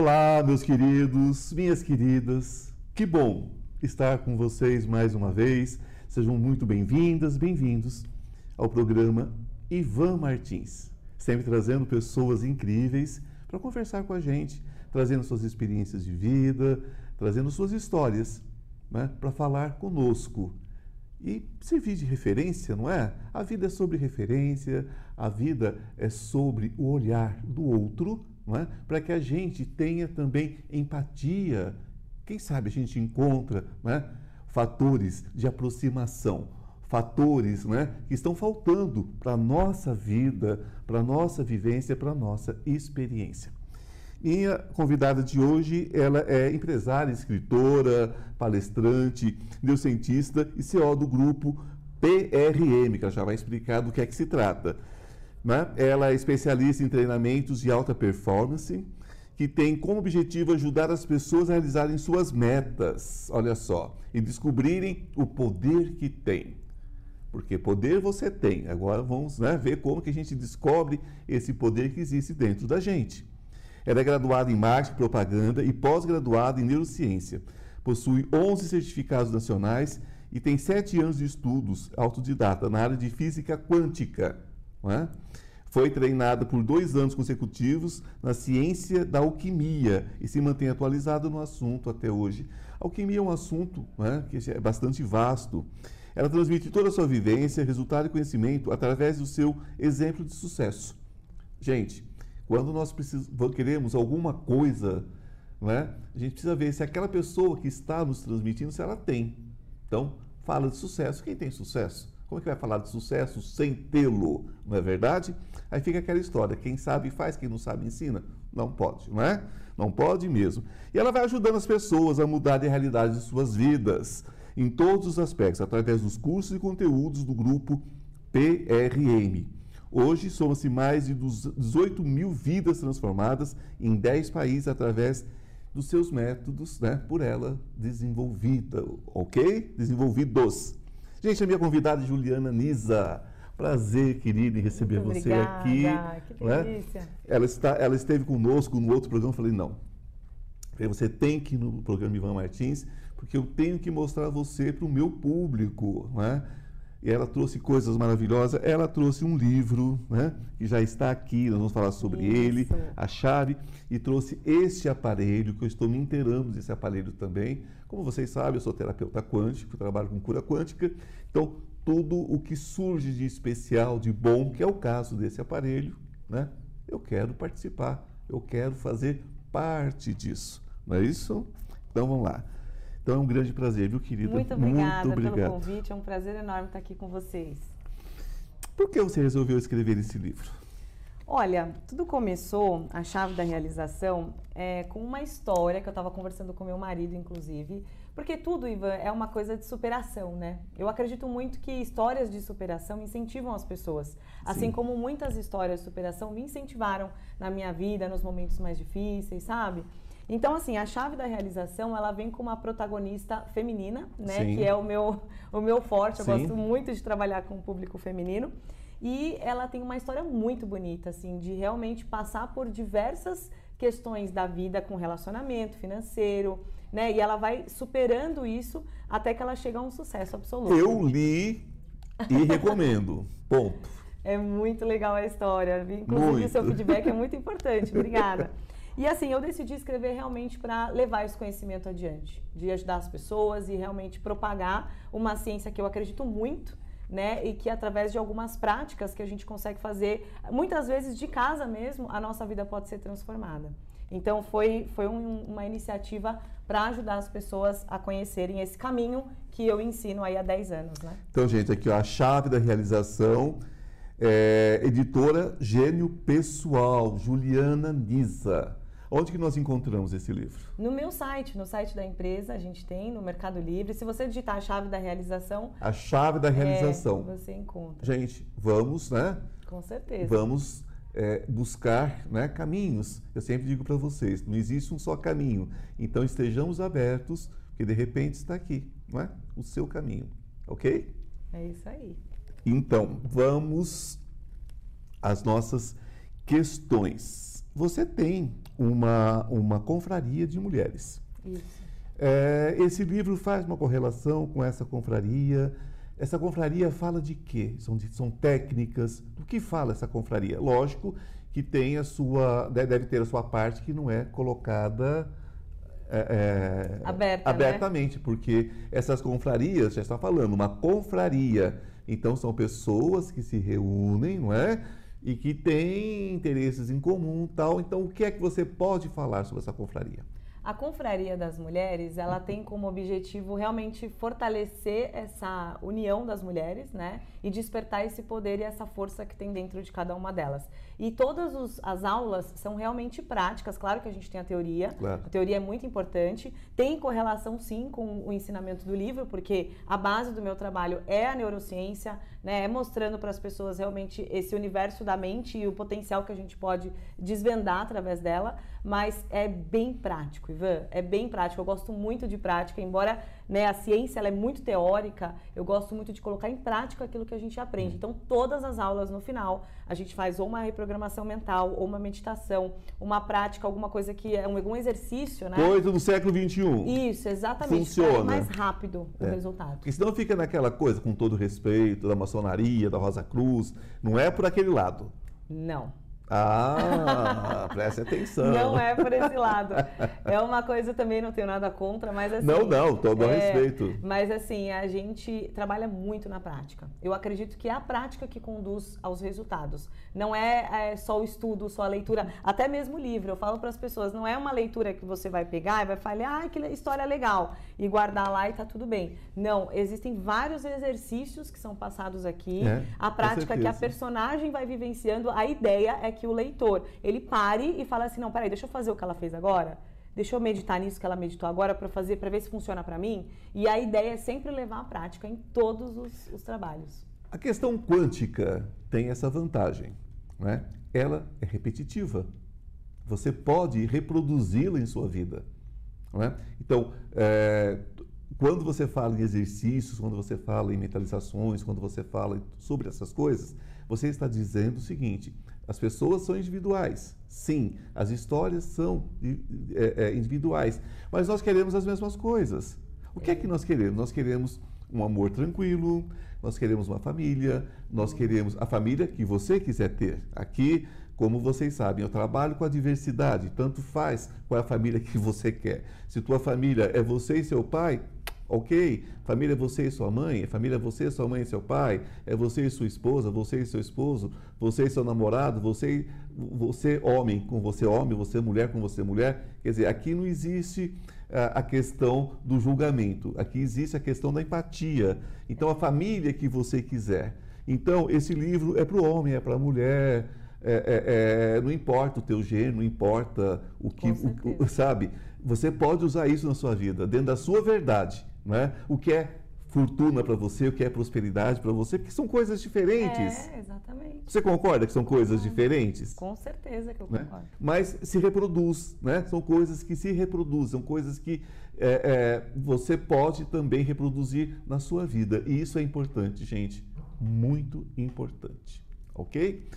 Olá, meus queridos, minhas queridas. Que bom estar com vocês mais uma vez. Sejam muito bem-vindas, bem-vindos ao programa Ivan Martins, sempre trazendo pessoas incríveis para conversar com a gente, trazendo suas experiências de vida, trazendo suas histórias né, para falar conosco e servir de referência, não é? A vida é sobre referência, a vida é sobre o olhar do outro, é? Para que a gente tenha também empatia. Quem sabe a gente encontra, é? Fatores de aproximação, fatores, é? Que estão faltando para a nossa vida, para a nossa vivência, para a nossa experiência. Minha convidada de hoje, ela é empresária, escritora, palestrante, neurocientista e CEO do grupo PRM, que ela já vai explicar do que é que se trata. Né? Ela é especialista em treinamentos de alta performance, que tem como objetivo ajudar as pessoas a realizarem suas metas, olha só, e descobrirem o poder que tem. Porque poder você tem. Agora vamos né, ver como que a gente descobre esse poder que existe dentro da gente. Ela é graduada em marketing, propaganda e pós-graduada em neurociência. Possui 11 certificados nacionais e tem 7 anos de estudos autodidata na área de física quântica. É? Foi treinada por dois anos consecutivos na ciência da alquimia e se mantém atualizada no assunto até hoje. A alquimia é um assunto é? que é bastante vasto. Ela transmite toda a sua vivência, resultado e conhecimento através do seu exemplo de sucesso. Gente, quando nós queremos alguma coisa, né, a gente precisa ver se aquela pessoa que está nos transmitindo, se ela tem. Então, fala de sucesso. Quem tem sucesso? Como é que vai falar de sucesso sem tê-lo? Não é verdade? Aí fica aquela história: quem sabe faz, quem não sabe ensina. Não pode, não é? Não pode mesmo. E ela vai ajudando as pessoas a mudar a realidade de suas vidas, em todos os aspectos, através dos cursos e conteúdos do grupo PRM. Hoje, somos mais de 18 mil vidas transformadas em 10 países através dos seus métodos, né, por ela desenvolvida, ok? Desenvolvidos. Gente, a minha convidada é Juliana Nisa. Prazer, querida, em receber Muito você obrigada, aqui. Que né? delícia. Ela, está, ela esteve conosco no outro programa. Eu falei, não. Você tem que ir no programa Ivan Martins, porque eu tenho que mostrar você para o meu público. Né? E ela trouxe coisas maravilhosas. Ela trouxe um livro, né, que já está aqui, nós vamos falar sobre Isso. ele, a chave, e trouxe este aparelho, que eu estou me inteirando desse aparelho também. Como vocês sabem, eu sou terapeuta quântico, trabalho com cura quântica, então tudo o que surge de especial, de bom, que é o caso desse aparelho, né, eu quero participar, eu quero fazer parte disso. Não é isso? Então vamos lá. Então é um grande prazer, viu, querida? Muito obrigada Muito pelo obrigado. convite. É um prazer enorme estar aqui com vocês. Por que você resolveu escrever esse livro? Olha, tudo começou, a chave da realização, é, com uma história que eu estava conversando com meu marido, inclusive. Porque tudo, Ivan, é uma coisa de superação, né? Eu acredito muito que histórias de superação incentivam as pessoas. Assim Sim. como muitas histórias de superação me incentivaram na minha vida, nos momentos mais difíceis, sabe? Então, assim, a chave da realização, ela vem com uma protagonista feminina, né? Sim. Que é o meu, o meu forte. Eu Sim. gosto muito de trabalhar com o público feminino. E ela tem uma história muito bonita, assim, de realmente passar por diversas questões da vida com relacionamento financeiro, né? E ela vai superando isso até que ela chega a um sucesso absoluto. Eu li e recomendo. Ponto. É muito legal a história. Inclusive, Muito. o seu feedback é muito importante. Obrigada. E assim, eu decidi escrever realmente para levar esse conhecimento adiante, de ajudar as pessoas e realmente propagar uma ciência que eu acredito muito, né? E que através de algumas práticas que a gente consegue fazer, muitas vezes de casa mesmo, a nossa vida pode ser transformada. Então foi, foi um- uma iniciativa para ajudar as pessoas a conhecerem esse caminho que eu ensino aí há 10 anos, né? Então, gente, aqui ó, a chave da realização. É, editora Gênio Pessoal, Juliana Nisa. Onde que nós encontramos esse livro? No meu site, no site da empresa, a gente tem no Mercado Livre. Se você digitar a chave da realização, A chave da realização. é, você encontra. Gente, vamos, né? Com certeza. Vamos é, buscar né, caminhos. Eu sempre digo para vocês, não existe um só caminho. Então estejamos abertos, porque de repente está aqui, não é? O seu caminho, ok? É isso aí. Então, vamos às nossas questões. Você tem uma, uma confraria de mulheres. Isso. É, esse livro faz uma correlação com essa confraria. Essa confraria fala de quê? São, são técnicas. Do que fala essa confraria? Lógico que tem a sua, deve ter a sua parte que não é colocada é, é, Aberta, né? abertamente, né? porque essas confrarias, já está falando, uma confraria. Então são pessoas que se reúnem, não é? E que têm interesses em comum, tal. Então o que é que você pode falar sobre essa confraria? A Confraria das Mulheres, ela tem como objetivo realmente fortalecer essa união das mulheres, né? E despertar esse poder e essa força que tem dentro de cada uma delas. E todas os, as aulas são realmente práticas. Claro que a gente tem a teoria, claro. a teoria é muito importante. Tem correlação, sim, com o ensinamento do livro, porque a base do meu trabalho é a neurociência, né? É mostrando para as pessoas realmente esse universo da mente e o potencial que a gente pode desvendar através dela. Mas é bem prático. Ivan, é bem prático. Eu gosto muito de prática, embora né, a ciência ela é muito teórica, eu gosto muito de colocar em prática aquilo que a gente aprende. Então, todas as aulas no final, a gente faz ou uma reprogramação mental, ou uma meditação, uma prática, alguma coisa que é um, algum exercício, né? Coisa do século XXI. Isso, exatamente. Funciona. mais rápido o é. resultado. Porque senão fica naquela coisa, com todo respeito, da maçonaria, da Rosa Cruz, não é por aquele lado. Não. Ah, preste atenção. Não é por esse lado. É uma coisa também, não tenho nada contra, mas assim. Não, não, todo é, respeito. Mas assim, a gente trabalha muito na prática. Eu acredito que é a prática que conduz aos resultados. Não é, é só o estudo, só a leitura, até mesmo o livro. Eu falo para as pessoas, não é uma leitura que você vai pegar e vai falar, ah, que história legal, e guardar lá e tá tudo bem. Não, existem vários exercícios que são passados aqui. É, a prática que a personagem vai vivenciando, a ideia é que que o leitor ele pare e fale assim, não, peraí, deixa eu fazer o que ela fez agora. Deixa eu meditar nisso que ela meditou agora para fazer, para ver se funciona para mim. E a ideia é sempre levar a prática em todos os, os trabalhos. A questão quântica tem essa vantagem, né? Ela é repetitiva. Você pode reproduzi-la em sua vida. Né? Então, é, quando você fala em exercícios, quando você fala em mentalizações, quando você fala sobre essas coisas, você está dizendo o seguinte: as pessoas são individuais. Sim, as histórias são é, é, individuais. Mas nós queremos as mesmas coisas. O que é que nós queremos? Nós queremos um amor tranquilo, nós queremos uma família, nós queremos a família que você quiser ter. Aqui, como vocês sabem, eu trabalho com a diversidade, tanto faz qual é a família que você quer. Se tua família é você e seu pai, Ok, família é você e sua mãe, família é você, sua mãe e seu pai, é você e sua esposa, você e seu esposo, você e seu namorado, você, você homem com você homem, você mulher com você mulher. Quer dizer, aqui não existe uh, a questão do julgamento, aqui existe a questão da empatia. Então, a família que você quiser. Então, esse livro é para o homem, é para a mulher, é, é, é, não importa o teu gênero, não importa o que, o, o, sabe? Você pode usar isso na sua vida, dentro da sua verdade. Né? O que é fortuna para você, o que é prosperidade para você, porque são coisas diferentes. É, exatamente. Você concorda que são coisas diferentes? Com certeza que eu né? concordo. Mas se reproduz, né? São coisas que se reproduzem, são coisas que é, é, você pode também reproduzir na sua vida. E isso é importante, gente. Muito importante. Ok?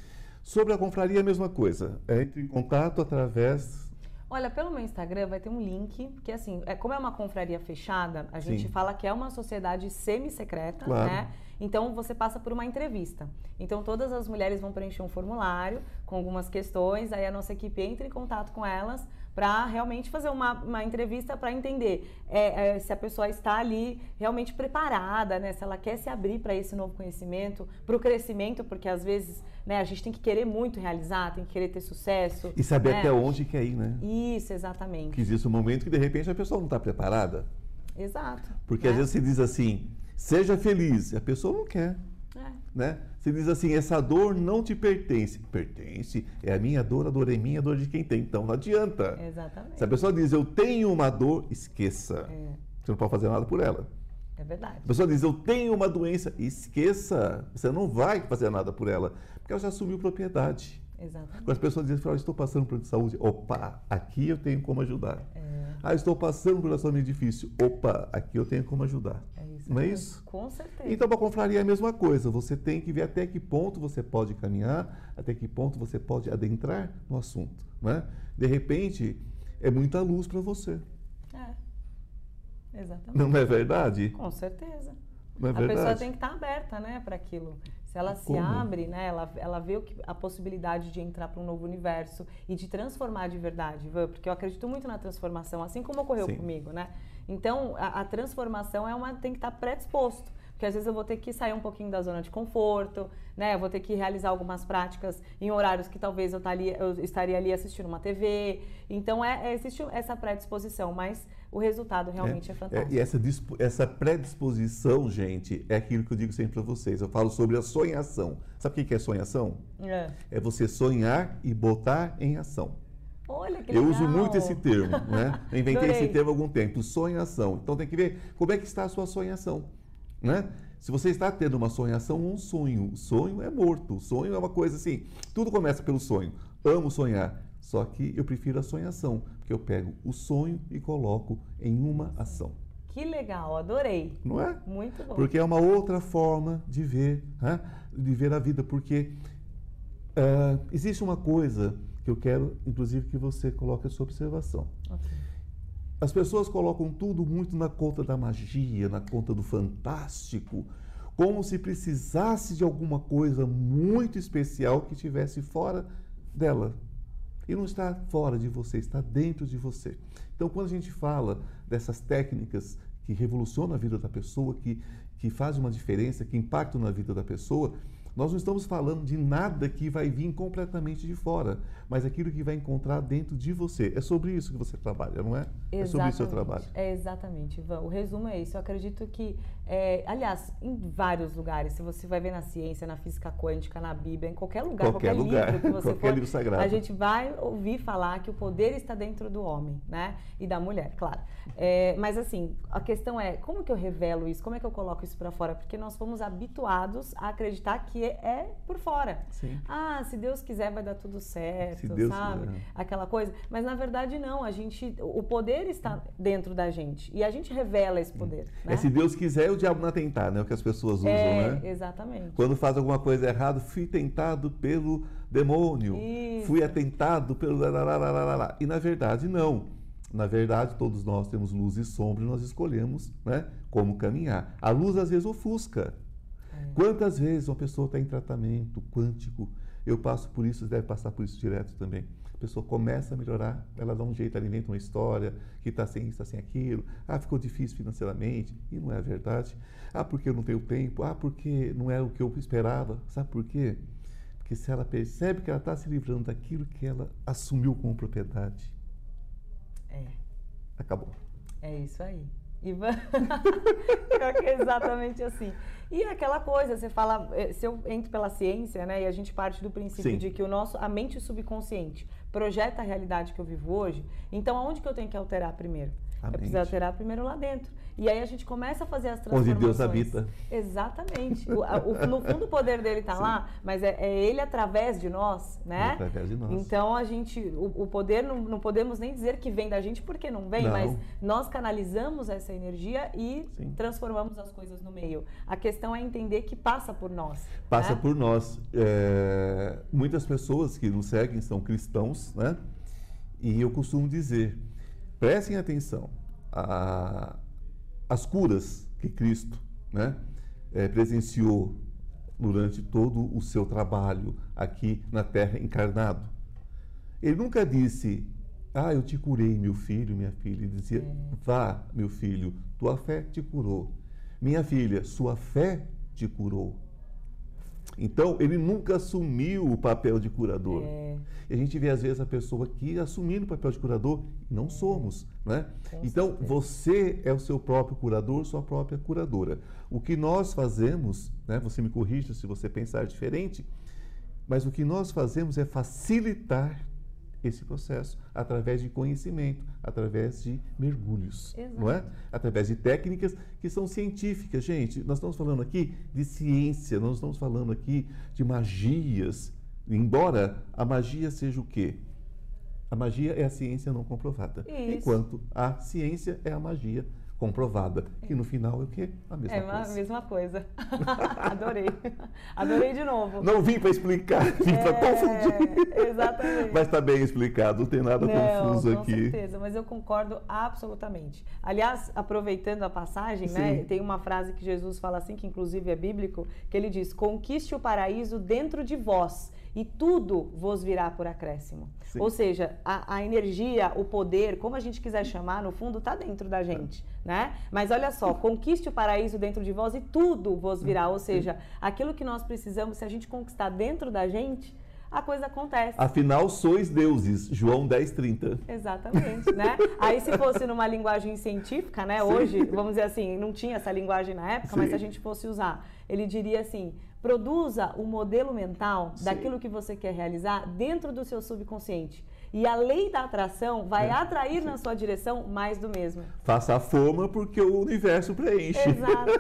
Sobre a confraria, a mesma coisa. Entre em contato através Olha, pelo meu Instagram vai ter um link, que assim, é, como é uma confraria fechada, a gente Sim. fala que é uma sociedade semi-secreta, claro. né? Então você passa por uma entrevista. Então todas as mulheres vão preencher um formulário com algumas questões, aí a nossa equipe entra em contato com elas para realmente fazer uma, uma entrevista para entender é, é, se a pessoa está ali realmente preparada, né? Se ela quer se abrir para esse novo conhecimento, para o crescimento, porque às vezes né, a gente tem que querer muito realizar, tem que querer ter sucesso. E saber né? até onde quer ir, né? Isso, exatamente. Que existe um momento que de repente a pessoa não está preparada. Exato. Porque às né? vezes você diz assim, seja feliz, a pessoa não quer. É. Né? Você diz assim, essa dor não te pertence. Pertence, é a minha dor, a dor é minha, a dor de quem tem. Então não adianta. Exatamente. Se a pessoa diz, eu tenho uma dor, esqueça. É. Você não pode fazer nada por ela. É verdade. A pessoa diz, eu tenho uma doença, esqueça. Você não vai fazer nada por ela, porque ela já assumiu propriedade. Exatamente. Quando as pessoas dizem, ah, estou passando por saúde, opa, aqui eu tenho como ajudar. É. Ah, estou passando por um relacionamento difícil, opa, aqui eu tenho como ajudar. É isso. Não é isso? Com certeza. Então, para a confraria é a mesma coisa. Você tem que ver até que ponto você pode caminhar, até que ponto você pode adentrar no assunto. Né? De repente, é muita luz para você. É. Exatamente. Não é verdade? Com certeza. É a pessoa tem que estar aberta né, para aquilo. Se ela se Como? abre, né, ela, ela vê o que, a possibilidade de entrar para um novo universo e de transformar de verdade, Ivan, porque eu acredito muito na transformação, assim como ocorreu Sim. comigo, né? Então, a, a transformação é uma, tem que estar predisposto. Porque às vezes eu vou ter que sair um pouquinho da zona de conforto, né? Eu vou ter que realizar algumas práticas em horários que talvez eu, estaria, eu estaria ali assistindo uma TV. Então, é, é, existe essa predisposição, mas o resultado realmente é, é fantástico. É, e essa, essa predisposição, gente, é aquilo que eu digo sempre para vocês. Eu falo sobre a sonhação. Sabe o que é sonhação? É. É você sonhar e botar em ação. Olha que Eu legal. uso muito esse termo, né? Eu inventei esse termo há algum tempo, sonhação. Então tem que ver como é que está a sua sonhação, né? Se você está tendo uma sonhação um sonho, o sonho é morto. O sonho é uma coisa assim, tudo começa pelo sonho. Amo sonhar, só que eu prefiro a sonhação, porque eu pego o sonho e coloco em uma ação. Que legal, adorei. Não é? Muito bom. Porque é uma outra forma de ver, né? de ver a vida. Porque ah, existe uma coisa que eu quero, inclusive, que você coloque a sua observação. Ok. As pessoas colocam tudo muito na conta da magia, na conta do fantástico, como se precisasse de alguma coisa muito especial que estivesse fora dela. E não está fora de você, está dentro de você. Então, quando a gente fala dessas técnicas que revolucionam a vida da pessoa, que, que fazem uma diferença, que impactam na vida da pessoa, nós não estamos falando de nada que vai vir completamente de fora, mas aquilo que vai encontrar dentro de você. É sobre isso que você trabalha, não é? É sobre o seu trabalho. É exatamente, Ivan. O resumo é isso. Eu acredito que, é, aliás, em vários lugares, se você vai ver na ciência, na física quântica, na Bíblia, em qualquer lugar, Qualquer qualquer, lugar, livro que você qualquer for, livro sagrado. a gente vai ouvir falar que o poder está dentro do homem, né? E da mulher, claro. É, mas assim, a questão é, como que eu revelo isso? Como é que eu coloco isso para fora? Porque nós fomos habituados a acreditar que é por fora. Sim. Ah, se Deus quiser vai dar tudo certo, Se Deus sabe? quiser. Aquela coisa. Mas na verdade não, a gente, o poder está dentro da gente e a gente revela esse poder, né? É se Deus quiser, o diabo não é tentar, né? O que as pessoas usam, É, né? exatamente. Quando faz alguma coisa errada, fui tentado pelo demônio. Isso. Fui atentado pelo. E na verdade, não. Na verdade, todos nós temos luz e sombra e nós escolhemos né, como caminhar. A luz às vezes ofusca. É. Quantas vezes uma pessoa está em tratamento quântico? Eu passo por isso, você deve passar por isso direto também. A pessoa começa a melhorar, ela dá um jeito, ela inventa uma história que está sem isso, está sem aquilo. Ah, ficou difícil financeiramente. E não é verdade. Ah, porque eu não tenho tempo. Ah, porque não é o que eu esperava. Sabe por quê? Porque se ela percebe que ela está se livrando daquilo que ela assumiu como propriedade, É, acabou. é isso aí. Que é exatamente assim. E aquela coisa, você fala, eh, se eu entro pela ciência, né, e a gente parte do princípio Sim. de que o nosso, a mente subconsciente projeta a realidade que eu vivo hoje, então aonde que eu tenho que alterar primeiro? A eu preciso mente. alterar primeiro lá dentro. E aí a gente começa a fazer as Onde transformações. Deus habita. Exatamente. O, o- no fundo o poder dele está lá, mas é, é ele através de nós, né? Através de nós. Então a gente, o, o poder não, não podemos nem dizer que vem da gente porque não vem, Não. mas nós canalizamos essa energia e Sim. transformamos as coisas no meio. A questão é entender que passa por nós. Passa né? por nós. É, muitas pessoas que nos seguem são cristãos, né? E eu costumo dizer, prestem atenção, a- as curas que Cristo né, é, presenciou durante todo o seu trabalho aqui na Terra encarnado. Ele nunca disse, ah, eu te curei, meu filho, minha filha. Ele dizia, vá, meu filho, tua fé te curou. Minha filha, sua fé te curou. Então, ele nunca assumiu o papel de curador. É, E a gente vê, às vezes, a pessoa aqui assumindo o papel de curador não somos, né? Então, você é o seu próprio curador, sua própria curadora. O que nós fazemos, né? Você me corrija se você pensar diferente, mas o que nós fazemos é facilitar esse processo através de conhecimento, através de mergulhos, não é? Exato. Através de técnicas que são científicas, gente. Nós estamos falando aqui de ciência, nós estamos falando aqui de magias, Embora a magia seja o quê? A magia é a ciência não comprovada. Isso. Enquanto a ciência é a magia comprovada. Que no final é o quê? A mesma É coisa. a mesma coisa. Adorei. Adorei de novo. Não vim para explicar, vim para confundir. É, exatamente. Mas está bem explicado, não tem nada Não, confuso com aqui. certeza, mas eu concordo absolutamente. Aliás, aproveitando a passagem, né, tem uma frase que Jesus fala assim, que inclusive é bíblico, que ele diz: Conquiste o paraíso dentro de vós, e tudo vos virá por acréscimo. Sim. Ou seja, a, a energia, o poder, como a gente quiser chamar, no fundo está dentro da gente, né? Mas olha só, conquiste o paraíso dentro de vós e tudo vos virá. Ou seja, aquilo que nós precisamos, se a gente conquistar dentro da gente, a coisa acontece. Afinal, sois deuses. João 10, 30. Exatamente, né? Aí se fosse numa linguagem científica, né? Hoje, vamos dizer assim, não tinha essa linguagem na época, mas Sim. se a gente fosse usar, ele diria assim: produza o modelo mental Sim. daquilo que você quer realizar dentro do seu subconsciente. E a lei da atração vai É, atrair na sua direção mais do mesmo. Faça a forma porque o universo preenche. Exato.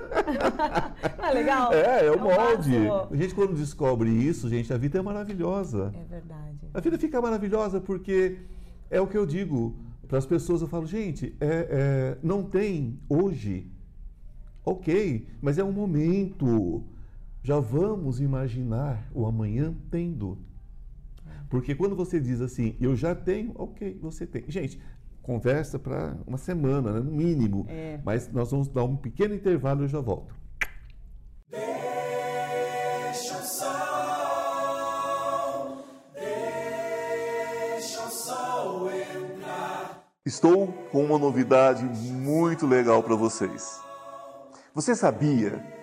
Não é legal? É, é o um molde. passo- A gente, quando descobre isso, gente, a vida é maravilhosa. É verdade. A vida fica maravilhosa porque é o que eu digo para as pessoas. Eu falo, gente, é- é, não tem hoje, ok, mas é um momento. Já vamos imaginar o amanhã tendo. Porque quando você diz assim, eu já tenho, ok, você tem. Gente, conversa para uma semana, né, no mínimo. É. Mas nós vamos dar um pequeno intervalo e eu já volto. Deixa o sol, deixa o sol entrar. Estou com uma novidade muito legal para vocês. Você sabia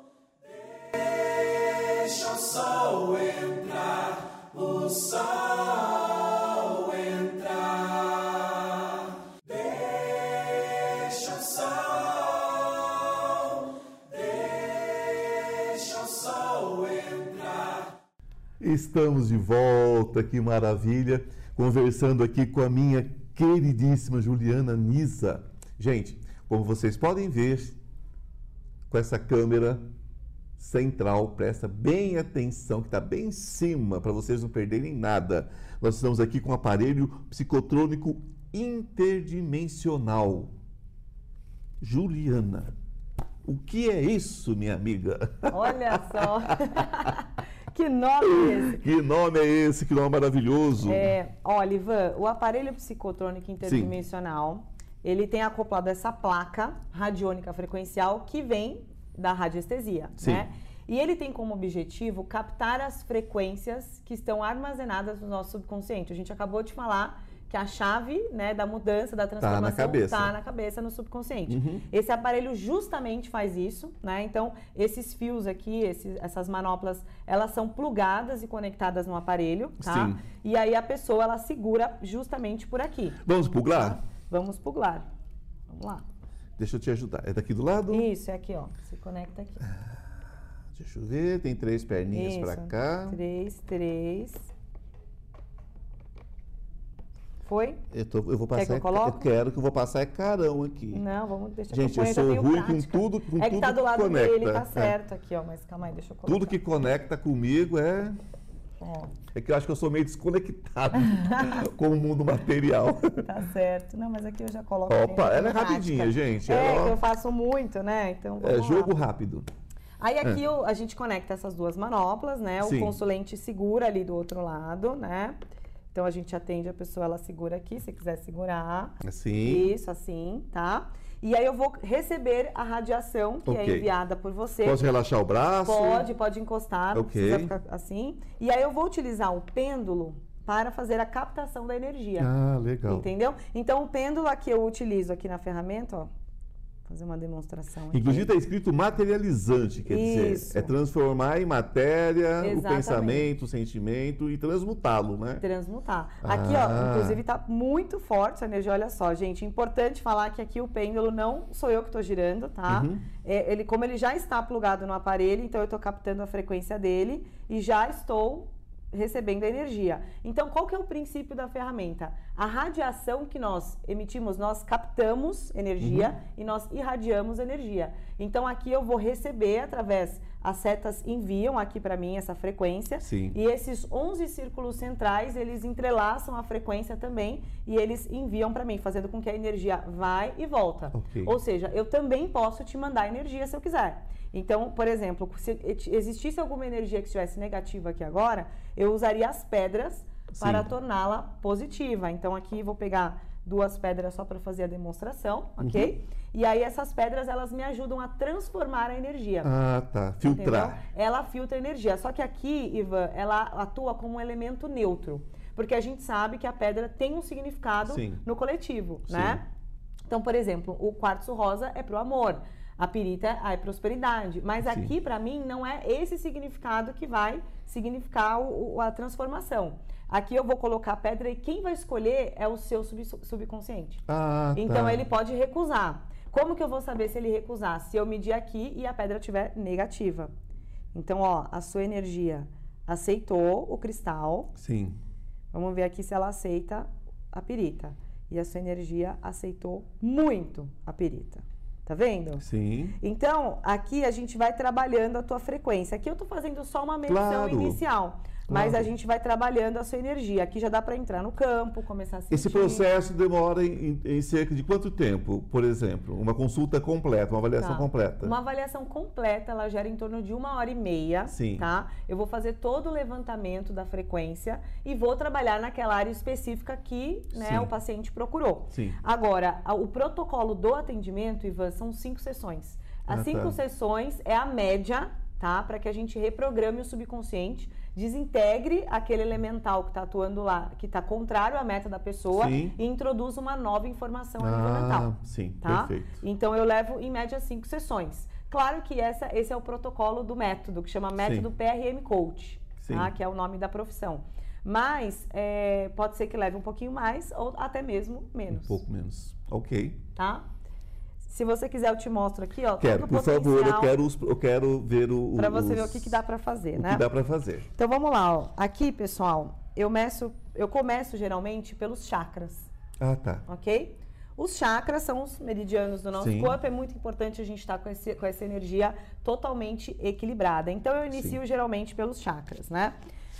Entrar, o sol entrar. Deixa o sol, deixa o sol entrar. Estamos de volta, que maravilha, conversando aqui com a minha queridíssima Juliana Nisa. Gente, como vocês podem ver, com essa câmera central, presta bem atenção, que está bem em cima, para vocês não perderem nada. Nós estamos aqui com um aparelho psicotrônico interdimensional. Juliana, o que é isso, minha amiga? Olha só. que nome é esse? Que nome é esse? Que nome maravilhoso! É, olha, Ivan, o aparelho psicotrônico interdimensional, ele tem acoplado essa placa radiônica frequencial que vem da radiestesia, Sim. né? E ele tem como objetivo captar as frequências que estão armazenadas no nosso subconsciente. A gente acabou de falar que a chave né, da mudança, da transformação, cabeça. tá na cabeça, no subconsciente. Uhum. Esse aparelho justamente faz isso, né? Então, esses fios aqui, esses- essas manoplas, elas são plugadas e conectadas no aparelho, tá? Sim. E aí a pessoa, ela segura justamente por aqui. Vamos puglar? Vamos puglar. Vamos lá. Deixa eu te ajudar. É daqui do lado? Isso, é aqui, ó. Se conecta aqui. Deixa eu ver. Tem três perninhas pra cá. Três, três. Foi? Eu, tô- eu vou Quer passar. que eu coloque? quero que eu vou passar é carão aqui. Não, vamos deixar Gente, que eu eu sou ruim com prática. tudo- com É que tudo tá do que lado conecta. dele, tá É. certo aqui, ó. Mas calma aí, deixa eu colocar. Tudo que conecta comigo é. É que eu acho que eu sou meio desconectado com o mundo material. tá certo. Não, mas aqui eu já coloco. Opa, ela é prática. rapidinha, gente. É, Ela- que eu faço muito, né? Então É jogo lá. rápido. Aí aqui o- a gente conecta essas duas manoplas, né? O Sim. consulente segura ali do outro lado, né? Então a gente atende a pessoa, ela segura aqui, se quiser segurar. Assim. Isso, assim, tá? E aí eu vou receber a radiação que é Ok. enviada por você. Posso relaxar o braço? Pode, pode encostar, não Ok. precisa ficar assim. E aí eu vou utilizar o pêndulo para fazer a captação da energia. Ah, legal. Entendeu? Então o pêndulo aqui eu utilizo aqui na ferramenta, ó. Fazer uma demonstração aqui. Inclusive está escrito materializante, quer dizer, Isso. é transformar em matéria o Exatamente. pensamento, o sentimento e transmutá-lo, né? transmutar. Aqui, Ah. ó, inclusive tá muito forte essa energia. Olha só, gente, importante falar que aqui o pêndulo não sou eu que tô girando, tá? Uhum. É, ele, como ele já está plugado no aparelho, então eu tô captando a frequência dele e já estou recebendo a energia. Então, qual que é o princípio da ferramenta? A radiação que nós emitimos, nós captamos energia Uhum. e nós irradiamos energia. Então, aqui eu vou receber através as setas enviam aqui para mim essa frequência Sim. e esses 11 círculos centrais, eles entrelaçam a frequência também e eles enviam para mim, fazendo com que a energia vai e volta. Ok. Ou seja, eu também posso te mandar energia se eu quiser. Então, por exemplo, se existisse alguma energia que estivesse negativa aqui agora, eu usaria as pedras para Sim. torná-la positiva. Então, aqui vou pegar duas pedras só para fazer a demonstração, ok? Uhum. E aí essas pedras elas me ajudam a transformar a energia. Ah, tá. Filtrar. Entendeu? Ela filtra energia. Só que aqui, Ivan, ela atua como um elemento neutro. Porque a gente sabe que a pedra tem um significado Sim. no coletivo, Sim. né? Então, por exemplo, o quartzo rosa é pro amor. A pirita é prosperidade. Mas Sim. aqui, para mim, não é esse significado que vai significar o- o- a transformação. Aqui eu vou colocar a pedra e quem vai escolher é o seu sub- subconsciente. Ah, Então tá. ele pode recusar. Como que eu vou saber se ele recusar? Se eu medir aqui e a pedra estiver negativa. Então, ó, a sua energia aceitou o cristal. Sim. Vamos ver aqui se ela aceita a pirita. E a sua energia aceitou muito a pirita. Tá vendo? Sim. Então, aqui a gente vai trabalhando a tua frequência. Aqui eu tô fazendo só uma medição Claro. inicial. Mas a gente vai trabalhando a sua energia. Aqui já dá para entrar no campo, começar a sentir. Esse processo demora em, em cerca de quanto tempo, por exemplo? Uma consulta completa, uma avaliação Tá. completa. Uma avaliação completa, ela gera em torno de uma hora e meia, Sim. tá? Eu vou fazer todo o levantamento da frequência e vou trabalhar naquela área específica que né, Sim. o paciente procurou. Sim. Agora, o protocolo do atendimento, Ivan, são cinco sessões. As Ah, cinco tá. sessões é a média, tá? Para que a gente reprograme o subconsciente, desintegre aquele elemental que está atuando lá, que está contrário à meta da pessoa Sim. e introduza uma nova informação Ah, sim, tá? perfeito. Então eu levo em média cinco sessões. Claro que essa, esse é o protocolo do método, que chama método PRM Coach, Sim. tá? que é o nome da profissão. Mas é, pode ser que leve um pouquinho mais ou até mesmo Um menos, pouco menos. Ok. tá? Se você quiser, eu te mostro aqui, ó, Quero, por o favor, eu quero, os- eu quero ver o. para você ver o que, que dá para fazer, o né? que dá para fazer. Então vamos lá, ó. Aqui, pessoal, eu meço, eu começo geralmente pelos chakras. Ah, tá. ok? Os chakras são os meridianos do nosso Sim. corpo. É muito importante a gente estar com, esse- com essa energia totalmente equilibrada. Então, eu inicio geralmente pelos chakras, né?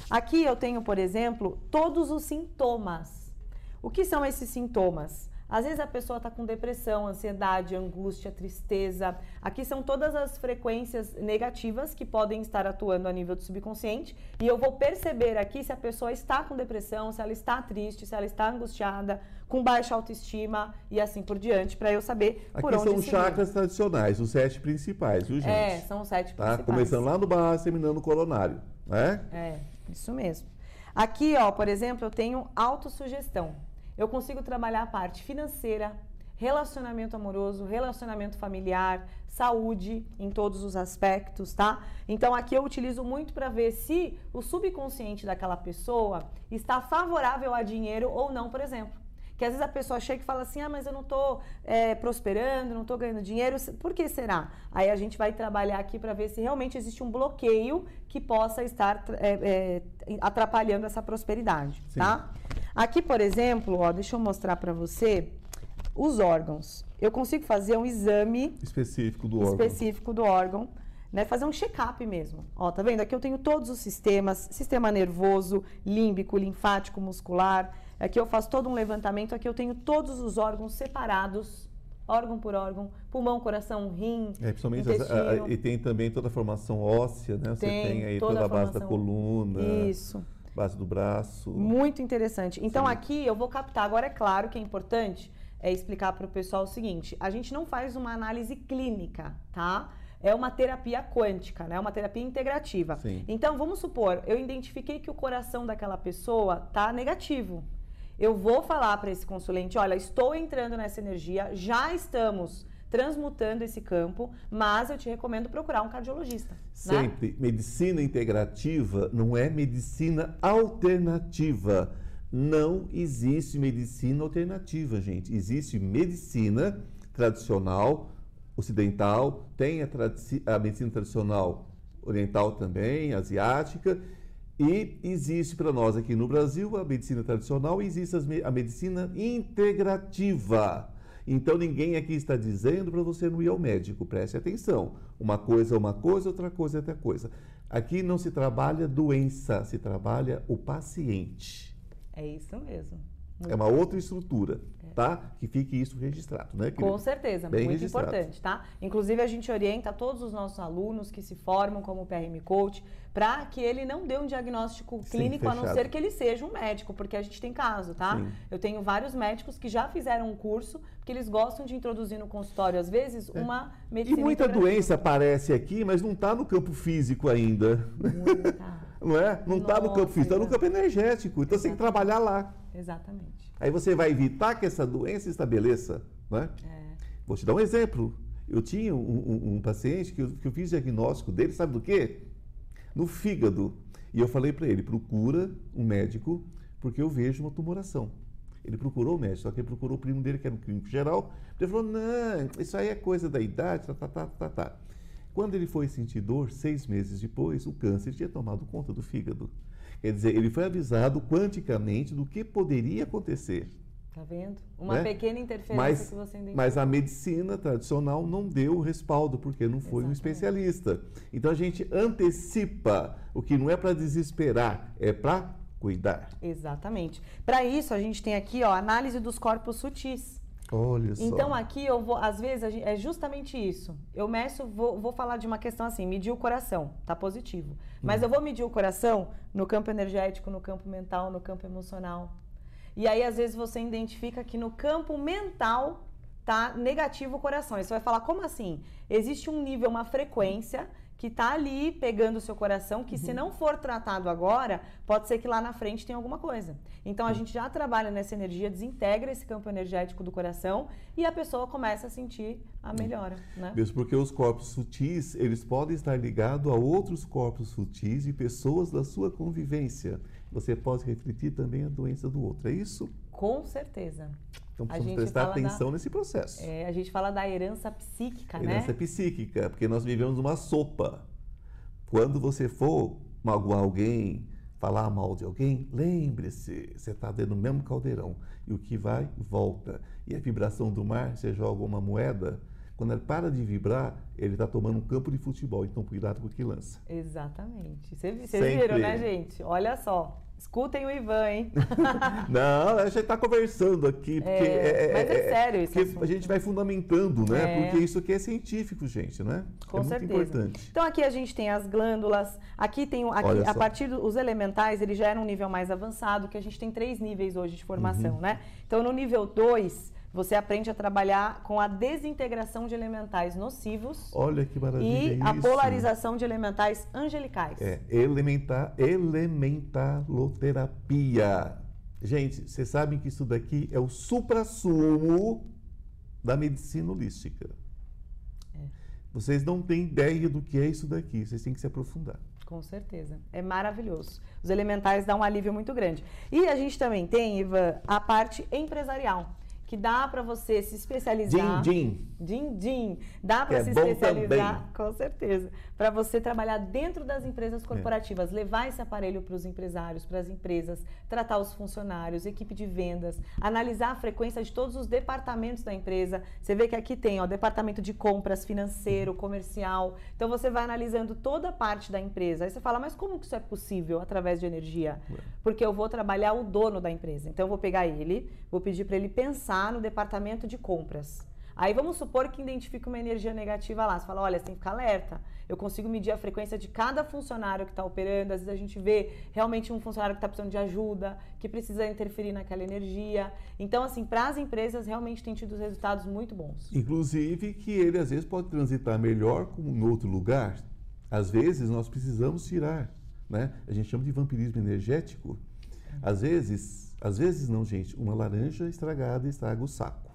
Aqui eu tenho, por exemplo, todos os sintomas. O que são esses sintomas? Às vezes a pessoa está com depressão, ansiedade, angústia, tristeza. Aqui são todas as frequências negativas que podem estar atuando a nível do subconsciente. E eu vou perceber aqui se a pessoa está com depressão, se ela está triste, se ela está angustiada, com baixa autoestima e assim por diante, para eu saber por Aqui onde são os chakras tradicionais, os sete principais, viu, gente? É, são os sete Tá? principais. Começando lá no básico, terminando no coronário, né? É, isso mesmo. Aqui, ó, por exemplo, eu tenho autossugestão. Eu consigo trabalhar a parte financeira, relacionamento amoroso, relacionamento familiar, saúde em todos os aspectos, tá? Então aqui eu utilizo muito para ver se o subconsciente daquela pessoa está favorável a dinheiro ou não, por exemplo. Que às vezes a pessoa chega e fala assim: ah, mas eu não estou prosperando, não estou ganhando dinheiro, por que será? Aí a gente vai trabalhar aqui para ver se realmente existe um bloqueio que possa estar é, é, atrapalhando essa prosperidade, Sim. tá? Aqui, por exemplo, ó, deixa eu mostrar para você os órgãos. Eu consigo fazer um exame Específico do órgão. específico do órgão, né? Fazer um check-up mesmo. Ó, tá vendo? Aqui eu tenho todos os sistemas, sistema nervoso, límbico, linfático, muscular. Aqui eu faço todo um levantamento, aqui eu tenho todos os órgãos separados, órgão por órgão, pulmão, coração, rim, É, principalmente as- a- intestino. e tem também toda a formação óssea, né? Você Tem tem aí toda toda a a base da coluna. Isso. Base do braço. Muito interessante. Então Sim. aqui eu vou captar. Agora é claro que é importante é explicar para o pessoal o seguinte: a gente não faz uma análise clínica, tá? É uma terapia quântica, né? Uma terapia integrativa. Sim. Então vamos supor, eu identifiquei que o coração daquela pessoa tá negativo. Eu vou falar para esse consulente, olha, estou entrando nessa energia, já estamos transmutando esse campo, mas eu te recomendo procurar um cardiologista. né? Sempre. Medicina integrativa não é medicina alternativa. Não existe medicina alternativa, gente. Existe medicina tradicional, ocidental, tem a, a medicina tradicional oriental também, asiática, e existe para nós aqui no Brasil a medicina tradicional e existe me- a medicina integrativa. Então ninguém aqui está dizendo para você não ir ao médico, preste atenção. Uma coisa é uma coisa, outra coisa é outra coisa. Aqui não se trabalha doença, se trabalha o paciente. É isso mesmo. É uma outra estrutura, tá? Que fique isso registrado, né? Com querido? certeza, Bem muito registrado. importante, tá? Inclusive, a gente orienta todos os nossos alunos que se formam como PRM Coach para que ele não dê um diagnóstico Sim, clínico, a não ser que ele seja um médico, porque a gente tem caso, tá? Sim. Eu tenho vários médicos que já fizeram um curso, porque eles gostam de introduzir no consultório, às vezes, uma É. E medicina. muita integrativa. doença aparece aqui, mas não está no campo físico ainda. Muita. Não é? Não está no campo físico, está no campo energético. Então você tem que trabalhar lá. Exatamente. Aí você vai evitar que essa doença estabeleça, né? É. Vou te dar um exemplo. Eu tinha um, um- um paciente que eu, que eu fiz diagnóstico dele, sabe do quê? No fígado. E eu falei para ele, procura um médico, porque eu vejo uma tumoração. Ele procurou o médico, só que ele procurou o primo dele, que era um clínico geral. Ele falou, não, isso aí é coisa da idade, tá, tá, tá, tá, tá. Quando ele foi sentir dor, seis meses depois, o câncer tinha tomado conta do fígado. Quer dizer, ele foi avisado quanticamente do que poderia acontecer. Tá vendo? Uma Né? pequena interferência Mas, que você identifica. mas a medicina tradicional não deu o respaldo, porque não foi um Exatamente. especialista. Então a gente antecipa o que não é para desesperar, é para cuidar. Exatamente. Para isso, a gente tem aqui, ó, análise dos corpos sutis. Olha só. Então aqui eu vou, às vezes, é justamente isso. Eu meço, vou, vou falar de uma questão assim, medir o coração, tá positivo. Mas eu vou medir o coração no campo energético, no campo mental, no campo emocional. E aí, às vezes, você identifica que no campo mental tá negativo o coração. Aí você vai falar, como assim? Existe um nível, uma frequência que tá ali pegando o seu coração, que se não for tratado agora, pode ser que lá na frente tenha alguma coisa. Então a gente já trabalha nessa energia, desintegra esse campo energético do coração e a pessoa começa a sentir a melhora, né? Mesmo porque os corpos sutis, eles podem estar ligados a outros corpos sutis e pessoas da sua convivência. Você pode refletir também a doença do outro, é isso? Com certeza. Então precisamos prestar fala da- atenção nesse processo. É, a gente fala da herança psíquica, Herança né? psíquica, porque nós vivemos uma sopa. Quando você for magoar alguém, falar mal de alguém, lembre-se, você está dentro do mesmo caldeirão. E o que vai, volta. E a vibração do mar, você joga uma moeda, quando ele para de vibrar, ele está tomando um campo de futebol. Então, cuidado com o que lança. Exatamente. Vocês viram, né, gente? Olha só. Escutem o Ivan, hein? Não, a gente está conversando aqui, porque É, mas é sério esse porque a gente vai fundamentando, né? É. Porque isso aqui é científico, gente, né? Com é muito certeza. importante. Então aqui a gente tem as glândulas, aqui tem aqui, a partir dos elementais, ele já era um nível mais avançado, que a gente tem três níveis hoje de formação, Uhum. né? Então no nível 2, você aprende a trabalhar com a desintegração de elementais nocivos Olha que maravilha e a isso. polarização de elementais angelicais. É, elementar, elementaloterapia. Gente, vocês sabem que isso daqui é o supra-sumo da medicina holística. É. Vocês não têm ideia do que é isso daqui, vocês têm que se aprofundar. Com certeza. É maravilhoso. Os elementais dão um alívio muito grande. E a gente também tem, Ivan, a parte empresarial, que dá para você se especializar. Din, din. Din, din. Dá para É se especializar, com certeza, para você trabalhar dentro das empresas corporativas, levar esse aparelho para os empresários, para as empresas, tratar os funcionários, equipe de vendas, analisar a frequência de todos os departamentos da empresa. Você vê que aqui tem, ó, departamento de compras, financeiro, comercial. Então você vai analisando toda a parte da empresa. Aí você fala, mas como que isso é possível através de energia? Porque eu vou trabalhar o dono da empresa. Então eu vou pegar ele, vou pedir para ele pensar no departamento de compras. Aí vamos supor que identifique uma energia negativa lá. Você fala, olha, você tem que ficar alerta. Eu consigo medir a frequência de cada funcionário que está operando. Às vezes a gente vê realmente um funcionário que está precisando de ajuda, que precisa interferir naquela energia. Então, assim, para as empresas realmente tem tido resultados muito bons. Inclusive que ele às vezes pode transitar melhor como em outro lugar. Às vezes nós precisamos tirar, né? A gente chama de vampirismo energético. Às vezes, às vezes não, gente, uma laranja estragada estraga o saco.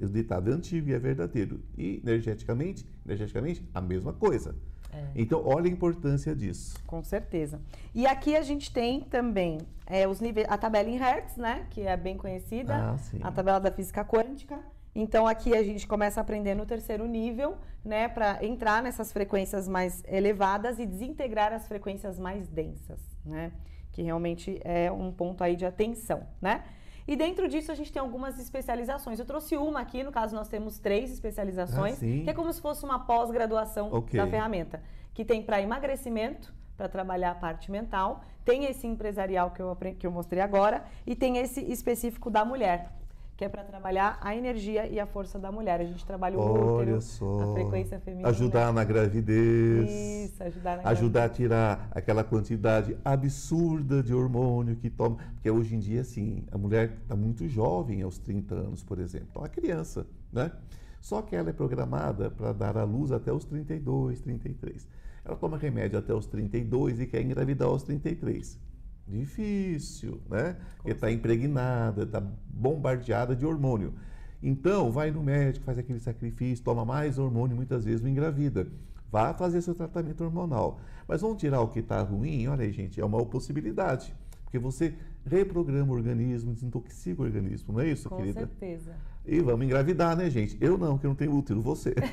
O ditado é antigo e é verdadeiro. E energeticamente, energeticamente, a mesma coisa. É. Então, olha a importância disso. Com certeza. E aqui a gente tem também é, os níveis, a tabela em Hertz, né? Que é bem conhecida. Ah, sim. A tabela da física quântica. Então aqui a gente começa a aprender no terceiro nível, né? Para entrar nessas frequências mais elevadas e desintegrar as frequências mais densas, né? Que realmente é um ponto aí de atenção, né? E dentro disso a gente tem algumas especializações. Eu trouxe uma aqui, no caso nós temos três especializações, Ah, que é como se fosse uma pós-graduação Ok. da ferramenta, que tem para emagrecimento, para trabalhar a parte mental, tem esse empresarial que eu, que eu mostrei agora e tem esse específico da mulher, que é para trabalhar a energia e a força da mulher. A gente trabalha o Olha útero, só. a frequência feminina. Ajudar na gravidez. Isso, ajudar na ajudar a tirar aquela quantidade absurda de hormônio que toma. Porque hoje em dia, assim, a mulher está muito jovem, aos 30 anos, por exemplo. Então, a criança, né? Só que ela é programada para dar à luz até os 32, 33. Ela toma remédio até os 32 e quer engravidar aos 33. Difícil, né? Porque está impregnada, está bombardeada de hormônio. Então, vai no médico, faz aquele sacrifício, toma mais hormônio, muitas vezes não engravida. Vá fazer seu tratamento hormonal. Mas vamos tirar o que está ruim? Olha aí, gente, é uma possibilidade. Porque você reprograma o organismo, desintoxica o organismo, não é isso, Com querida? certeza. E vamos engravidar, né, gente? Eu não, que eu não tenho útero, você.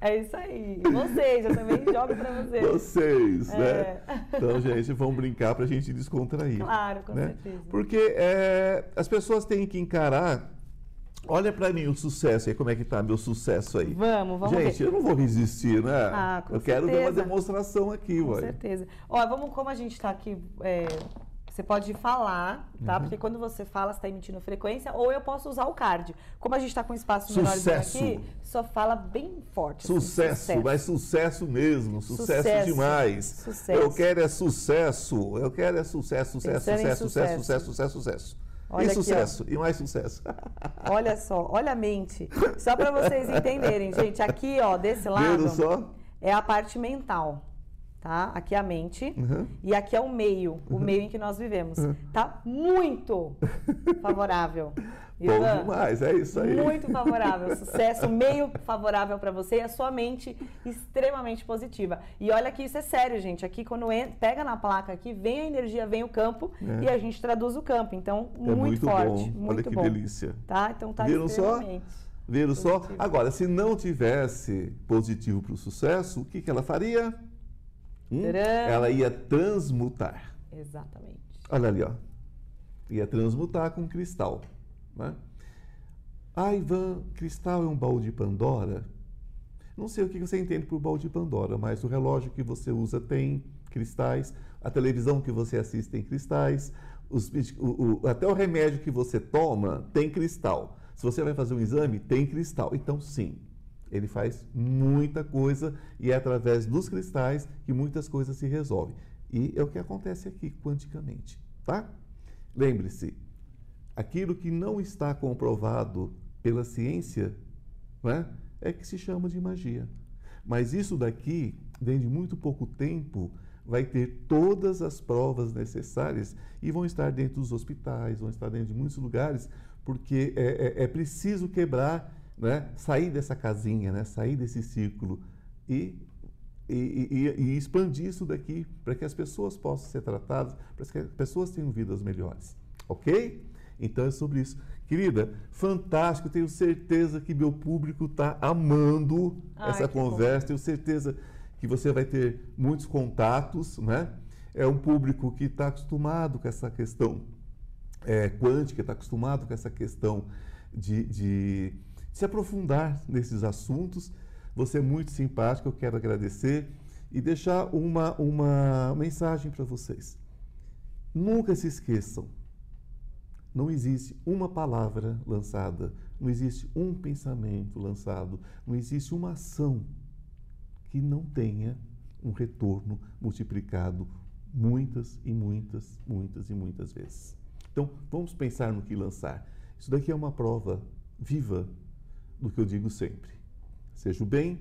É isso aí. Vocês, eu também jogo para vocês. Vocês, né? É. Então, gente, vamos brincar para a gente descontrair. Claro, com né? certeza. Porque é, as pessoas têm que encarar. Olha para mim o sucesso aí, como é que tá meu sucesso aí. Vamos, vamos Gente, ver. eu não vou resistir, né? Ah, com eu quero ver uma certeza. demonstração aqui, Com certeza. Ó, vamos, como a gente está aqui, é, você pode falar, Uhum. tá? Porque quando você fala, você está emitindo frequência, ou eu posso usar o card. Como a gente está com espaço menor Sucesso. aqui, só fala bem forte. assim, Sucesso, mas sucesso mesmo, sucesso, Sucesso. demais. Sucesso. Eu quero é sucesso, eu quero é sucesso, sucesso, sucesso, sucesso, sucesso. sucesso, sucesso, sucesso. Olha e aqui, sucesso, e mais sucesso. Olha só, olha a mente. Só para vocês entenderem, gente. Aqui, ó, desse lado, é a parte mental, tá? Aqui é a mente. Uhum. E aqui é o meio, o meio em que nós vivemos. Tá muito favorável. Bom demais, é isso aí. Muito favorável, sucesso, meio favorável para você e a sua mente extremamente positiva. E olha que isso é sério, gente. Aqui quando pega na placa aqui, vem a energia, vem o campo É. e a gente traduz o campo. Então, É muito, muito forte, bom. muito Olha que bom. delícia. Tá? Então tá Viram só? Viram só? Positivo. Agora, se não tivesse positivo para o sucesso, o que, que ela faria? Hum? Ela ia transmutar. Exatamente. Olha ali, ó. Ia transmutar com cristal. Né? Ah, Ivan, cristal é um baú de Pandora? Não sei o que você entende por baú de Pandora, mas o relógio que você usa tem cristais, a televisão que você assiste tem cristais, os o- o- até o remédio que você toma tem cristal. Se você vai fazer um exame, tem cristal. Então, sim, ele faz muita coisa e é através dos cristais que muitas coisas se resolvem. E é o que acontece aqui quanticamente, tá? Lembre-se, aquilo que não está comprovado pela ciência, não é? é que se chama de magia. Mas isso daqui, dentro de muito pouco tempo, vai ter todas as provas necessárias e vão estar dentro dos hospitais, vão estar dentro de muitos lugares, porque é, é- é preciso quebrar, né? sair dessa casinha, né? sair desse círculo e, e- e- e expandir isso daqui para que as pessoas possam ser tratadas, para que as pessoas tenham vidas melhores. Ok? Então é sobre isso. Querida, fantástico, tenho certeza que meu público está amando Ai, essa que bom. conversa, tenho certeza que você vai ter muitos contatos, né? É um público que está acostumado com essa questão é, quântica, está acostumado com essa questão de, de se aprofundar nesses assuntos. Você é muito simpático, eu quero agradecer e deixar uma, uma mensagem para vocês. Nunca se esqueçam, Não existe uma palavra lançada, não existe um pensamento lançado, não existe uma ação que não tenha um retorno multiplicado muitas e muitas, muitas e muitas vezes. Então, vamos pensar no que lançar. Isso daqui é uma prova viva do que eu digo sempre. Seja o bem,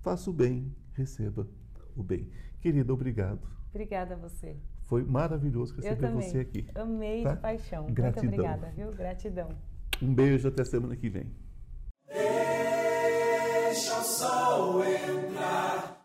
faça o bem, receba o bem. Querida, obrigado. Obrigada a você. Foi maravilhoso receber você aqui. Amei tá? de paixão. Gratidão. Muito obrigada, viu? Gratidão. Um beijo até semana que vem. Deixa o sol entrar.